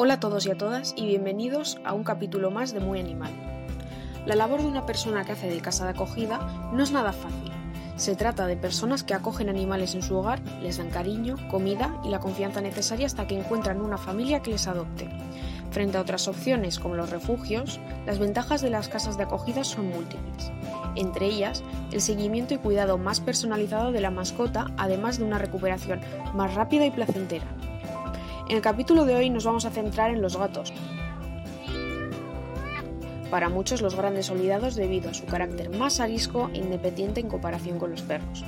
Hola a todos y a todas y bienvenidos a un capítulo más de Muy Animal. La labor de una persona que hace de casa de acogida no es nada fácil. Se trata de personas que acogen animales en su hogar, les dan cariño, comida y la confianza necesaria hasta que encuentran una familia que les adopte. Frente a otras opciones como los refugios, las ventajas de las casas de acogida son múltiples. Entre ellas, el seguimiento y cuidado más personalizado de la mascota, además de una recuperación más rápida y placentera. En el capítulo de hoy nos vamos a centrar en los gatos. Para muchos los grandes olvidados debido a su carácter más arisco e independiente en comparación con los perros.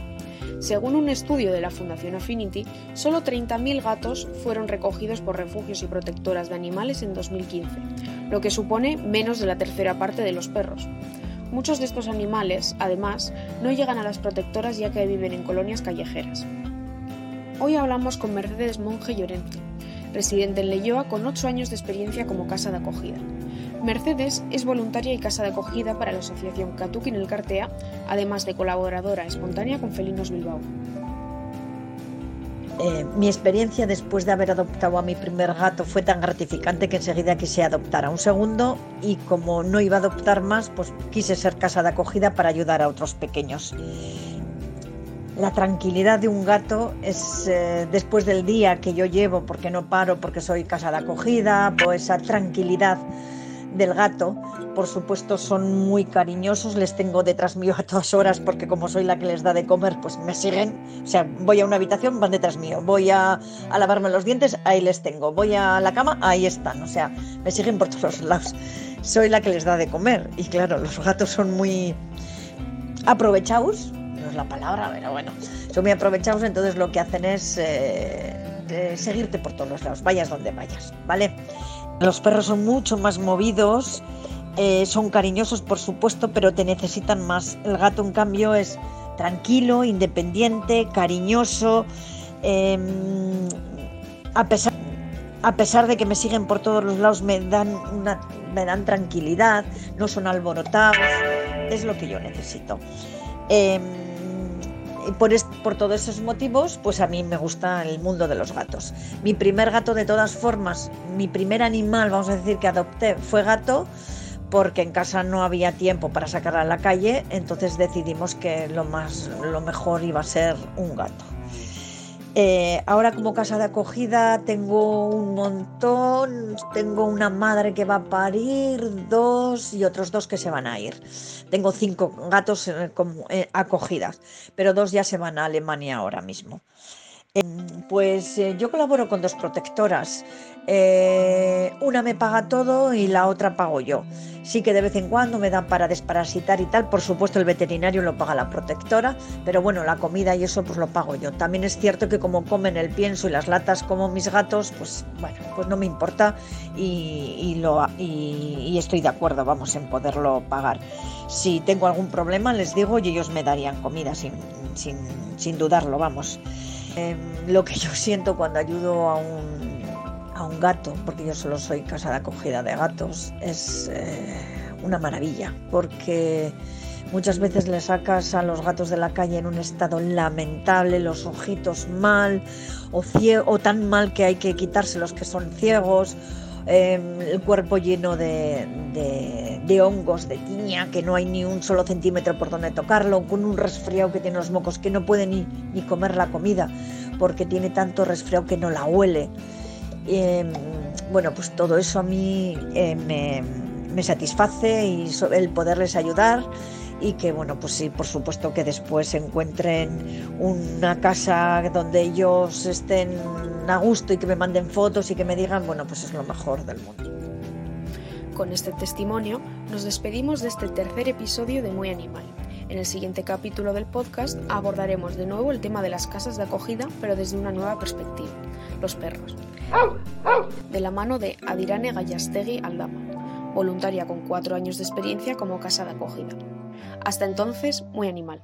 Según un estudio de la Fundación Affinity, solo 30.000 gatos fueron recogidos por refugios y protectoras de animales en 2015, lo que supone menos de la tercera parte de los perros. Muchos de estos animales, además, no llegan a las protectoras ya que viven en colonias callejeras. Hoy hablamos con Mercedes Monge Llorente, residente en Leyoa con 8 años de experiencia como casa de acogida. Mercedes es voluntaria y casa de acogida para la asociación Catuquín el Cartea, además de colaboradora espontánea con Felinos Bilbao. Eh, mi experiencia después de haber adoptado a mi primer gato fue tan gratificante que enseguida quise adoptar a un segundo y como no iba a adoptar más, pues quise ser casa de acogida para ayudar a otros pequeños. La tranquilidad de un gato es eh, después del día que yo llevo, porque no paro, porque soy casa de acogida, pues esa tranquilidad del gato, por supuesto son muy cariñosos, les tengo detrás mío a todas horas porque como soy la que les da de comer, pues me siguen, o sea, voy a una habitación, van detrás mío, voy a, a lavarme los dientes, ahí les tengo, voy a la cama, ahí están, o sea, me siguen por todos lados. Soy la que les da de comer. Y claro, los gatos son muy aprovechados la palabra, pero bueno, son muy aprovechados, entonces lo que hacen es eh, seguirte por todos los lados, vayas donde vayas, ¿vale? Los perros son mucho más movidos, eh, son cariñosos, por supuesto, pero te necesitan más. El gato, en cambio, es tranquilo, independiente, cariñoso, em, a pesar a pesar de que me siguen por todos los lados, me dan, una, me dan tranquilidad, no son alborotados, es lo que yo necesito. Em, por, por todos esos motivos, pues a mí me gusta el mundo de los gatos. Mi primer gato, de todas formas, mi primer animal, vamos a decir, que adopté fue gato, porque en casa no había tiempo para sacarla a la calle, entonces decidimos que lo, más, lo mejor iba a ser un gato. Eh, ahora como casa de acogida tengo un montón, tengo una madre que va a parir, dos y otros dos que se van a ir. Tengo cinco gatos eh, eh, acogidas, pero dos ya se van a Alemania ahora mismo. Pues yo colaboro con dos protectoras. una me paga todo y la otra pago yo. Sí que de vez en cuando me dan para desparasitar y tal. Por supuesto el veterinario lo paga la protectora, pero bueno, la comida y eso pues lo pago yo. También es cierto que como comen el pienso y las latas como mis gatos, pues bueno, pues no me importa y, lo, y, estoy de acuerdo, vamos, en poderlo pagar. Si tengo algún problema les digo y ellos me darían comida sin, sin, dudarlo, vamos. Em, lo que yo siento cuando ayudo a un a un gato, porque yo solo soy casa de acogida de gatos, es eh, una maravilla, porque muchas veces le sacas a los gatos de la calle en un estado lamentable, los ojitos mal o, o tan mal que hay que quitarse los que son ciegos, em, el cuerpo lleno de, de, hongos, de tiña, que no hay ni un solo centímetro por donde tocarlo, con un resfriado que tiene los mocos, que no puede ni, ni comer la comida, porque tiene tanto resfriado que no la huele. Em, bueno, pues todo eso a mí eh, me, satisface y el poderles ayudar y que bueno pues sí por supuesto que después encuentren una casa donde ellos estén a gusto y que me manden fotos y que me digan bueno pues es lo mejor del mundo con este testimonio nos despedimos de este tercer episodio de Muy Animal. En el siguiente capítulo del podcast abordaremos de nuevo el tema de las casas de acogida, pero desde una nueva perspectiva, los perros de la mano de Adirane Gallastegui Aldama, voluntaria con cuatro años de experiencia como casa de acogida. Hasta entonces, muy animal.